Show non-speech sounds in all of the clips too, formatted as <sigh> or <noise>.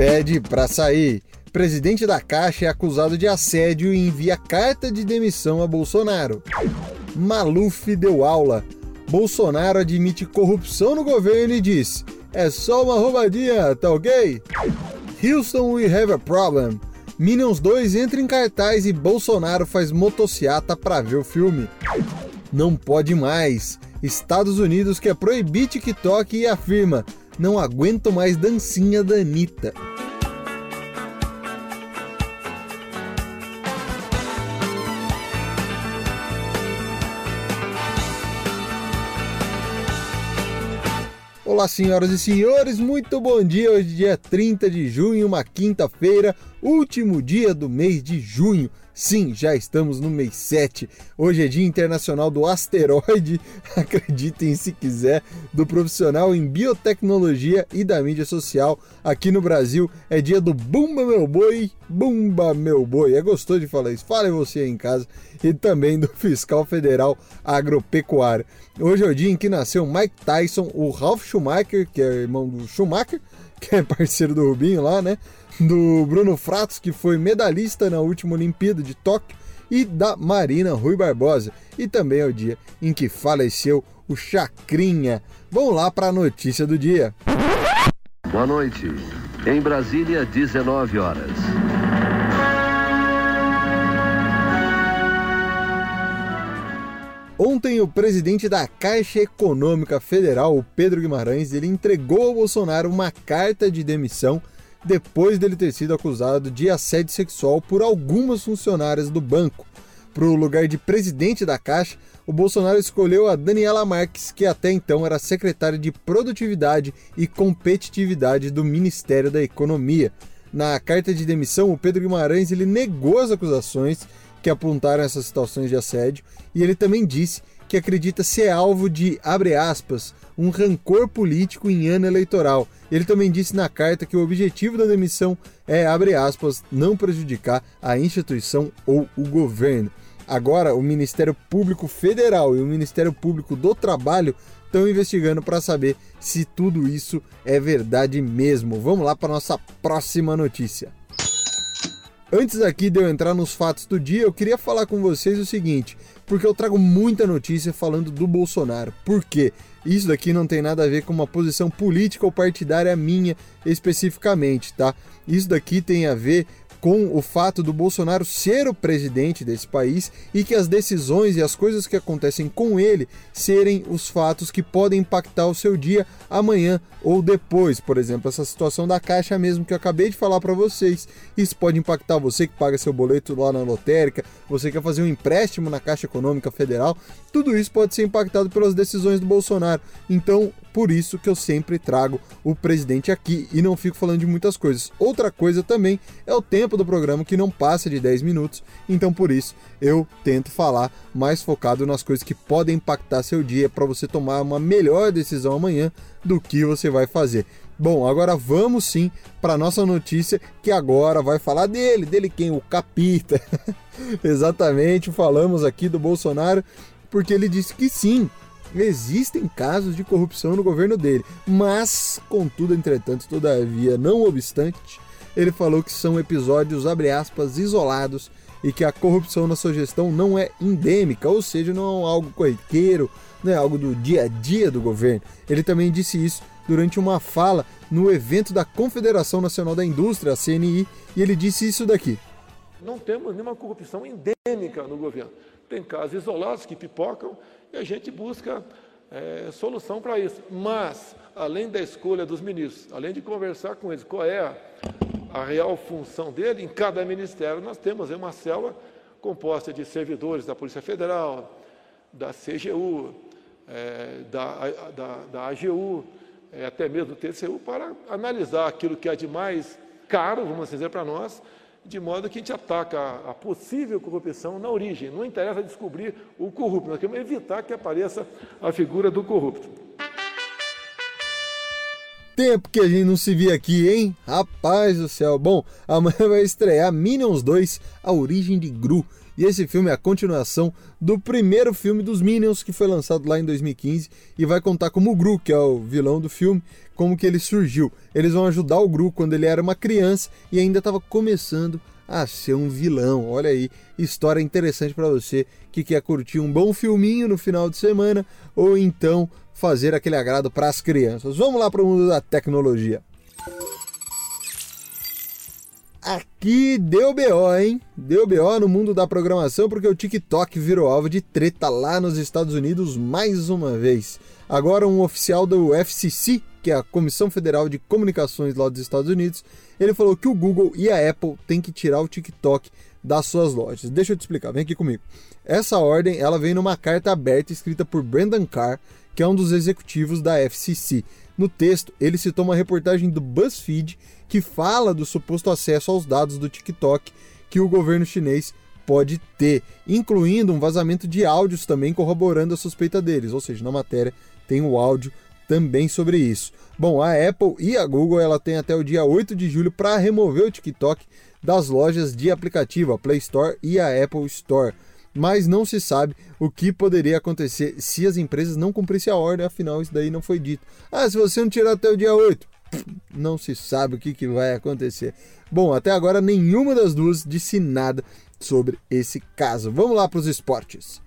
pede para sair. Presidente da Caixa é acusado de assédio e envia carta de demissão a Bolsonaro. Maluf deu aula. Bolsonaro admite corrupção no governo e diz: é só uma roubadinha, tá ok? Houston, we have a problem. Minions 2 entra em cartaz e Bolsonaro faz motociata para ver o filme. Não pode mais. Estados Unidos quer proibir TikTok e afirma: não aguento mais dancinha da Anitta. Olá, senhoras e senhores, muito bom dia. Hoje, dia 30 de junho, uma quinta-feira, último dia do mês de junho. Sim, já estamos no mês 7. Hoje é Dia Internacional do Asteroide, <laughs> acreditem se quiser, do profissional em biotecnologia e da mídia social. Aqui no Brasil é dia do Bumba Meu Boi, Bumba Meu Boi. É gostoso de falar isso? Fale você aí em casa. E também do fiscal federal agropecuário. Hoje é o dia em que nasceu Mike Tyson, o Ralph Schumacher, que é irmão do Schumacher, <laughs> que é parceiro do Rubinho lá, né? do Bruno Fratos, que foi medalhista na última Olimpíada de Tóquio, e da Marina Rui Barbosa. E também é o dia em que faleceu o Chacrinha. Vamos lá para a notícia do dia. Boa noite. Em Brasília, 19 horas. Ontem, o presidente da Caixa Econômica Federal, o Pedro Guimarães, ele entregou ao Bolsonaro uma carta de demissão depois dele ter sido acusado de assédio sexual por algumas funcionárias do banco. Para o lugar de presidente da Caixa, o Bolsonaro escolheu a Daniela Marques, que até então era secretária de Produtividade e Competitividade do Ministério da Economia. Na carta de demissão, o Pedro Guimarães ele negou as acusações que apontaram essas situações de assédio e ele também disse que acredita ser alvo de, abre aspas, um rancor político em ano eleitoral. Ele também disse na carta que o objetivo da demissão é, abre aspas, não prejudicar a instituição ou o governo. Agora, o Ministério Público Federal e o Ministério Público do Trabalho estão investigando para saber se tudo isso é verdade mesmo. Vamos lá para nossa próxima notícia. Antes aqui de eu entrar nos fatos do dia, eu queria falar com vocês o seguinte, porque eu trago muita notícia falando do Bolsonaro. Por quê? Isso daqui não tem nada a ver com uma posição política ou partidária minha especificamente, tá? Isso daqui tem a ver com o fato do Bolsonaro ser o presidente desse país e que as decisões e as coisas que acontecem com ele serem os fatos que podem impactar o seu dia amanhã ou depois. Por exemplo, essa situação da Caixa mesmo que eu acabei de falar para vocês. Isso pode impactar você que paga seu boleto lá na lotérica, você quer fazer um empréstimo na Caixa Econômica Federal. Tudo isso pode ser impactado pelas decisões do Bolsonaro. Então, por isso que eu sempre trago o presidente aqui e não fico falando de muitas coisas. Outra coisa também é o tempo do programa que não passa de 10 minutos, então por isso eu tento falar mais focado nas coisas que podem impactar seu dia para você tomar uma melhor decisão amanhã do que você vai fazer. Bom, agora vamos sim para nossa notícia que agora vai falar dele, dele quem? O Capita. <laughs> Exatamente, falamos aqui do Bolsonaro porque ele disse que sim, existem casos de corrupção no governo dele, mas, contudo, entretanto, todavia, não obstante, ele falou que são episódios, abre aspas, isolados e que a corrupção na sua gestão não é endêmica, ou seja, não é algo corriqueiro, não é algo do dia a dia do governo. Ele também disse isso durante uma fala no evento da Confederação Nacional da Indústria, a CNI, e ele disse isso daqui. Não temos nenhuma corrupção endêmica no governo. Tem casos isolados que pipocam e a gente busca é, solução para isso. Mas, além da escolha dos ministros, além de conversar com eles, qual é a, a real função dele, em cada ministério nós temos uma célula composta de servidores da Polícia Federal, da CGU, é, da, da, da AGU, é, até mesmo do TCU, para analisar aquilo que é de mais caro, vamos dizer, para nós, de modo que a gente ataca a possível corrupção na origem. Não interessa descobrir o corrupto, nós queremos evitar que apareça a figura do corrupto. Tempo que a gente não se via aqui, hein? Rapaz do céu. Bom, amanhã vai estrear Minions 2, A Origem de Gru. E esse filme é a continuação do primeiro filme dos Minions, que foi lançado lá em 2015, e vai contar como o Gru, que é o vilão do filme, como que ele surgiu. Eles vão ajudar o Gru quando ele era uma criança e ainda estava começando a ser um vilão. Olha aí, história interessante para você que quer curtir um bom filminho no final de semana ou então fazer aquele agrado para as crianças. Vamos lá para o mundo da tecnologia. Aqui deu BO, hein? Deu BO no mundo da programação porque o TikTok virou alvo de treta lá nos Estados Unidos mais uma vez. Agora, um oficial do FCC, que é a Comissão Federal de Comunicações lá dos Estados Unidos, ele falou que o Google e a Apple têm que tirar o TikTok das suas lojas. Deixa eu te explicar, vem aqui comigo. Essa ordem ela vem numa carta aberta escrita por Brendan Carr, que é um dos executivos da FCC. No texto, ele citou uma reportagem do BuzzFeed que fala do suposto acesso aos dados do TikTok que o governo chinês pode ter, incluindo um vazamento de áudios também corroborando a suspeita deles, ou seja, na matéria tem o áudio também sobre isso. Bom, a Apple e a Google ela tem até o dia 8 de julho para remover o TikTok das lojas de aplicativo, a Play Store e a Apple Store. Mas não se sabe o que poderia acontecer se as empresas não cumprissem a ordem, afinal isso daí não foi dito. Ah, se você não tirar até o dia 8, não se sabe o que, que vai acontecer. Bom, até agora nenhuma das duas disse nada sobre esse caso. Vamos lá para os esportes.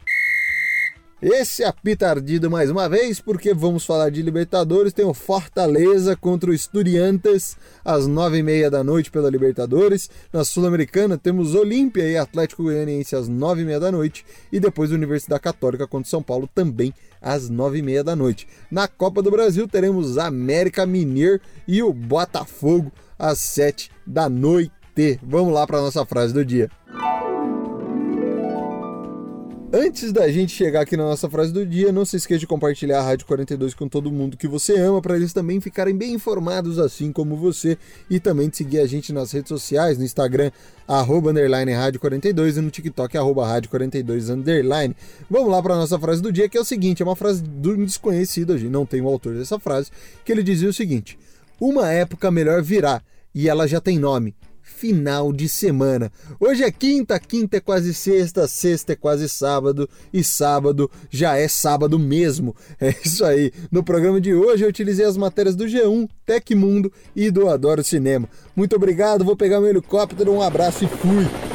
Esse é apita ardido mais uma vez, porque vamos falar de Libertadores. Tem o Fortaleza contra o Estudiantes, às nove e meia da noite pela Libertadores. Na Sul-Americana temos Olímpia e Atlético Goianiense às nove e meia da noite. E depois Universidade Católica contra São Paulo também às nove e meia da noite. Na Copa do Brasil teremos América Mineiro e o Botafogo às sete da noite. Vamos lá para a nossa frase do dia. Antes da gente chegar aqui na nossa frase do dia, não se esqueça de compartilhar a Rádio 42 com todo mundo que você ama, para eles também ficarem bem informados, assim como você, e também de seguir a gente nas redes sociais, no Instagram, arroba, underline, Rádio 42, e no TikTok, arroba, Rádio 42, underline. Vamos lá para nossa frase do dia, que é o seguinte, é uma frase do desconhecido, a gente não tem o autor dessa frase, que ele dizia o seguinte, uma época melhor virá, e ela já tem nome, final de semana. Hoje é quinta, quinta é quase sexta, sexta é quase sábado e sábado já é sábado mesmo. <laughs> É isso aí. No programa de hoje eu utilizei as matérias do G1, Tecmundo e do Adoro Cinema. Muito obrigado, vou pegar meu helicóptero, um abraço e fui!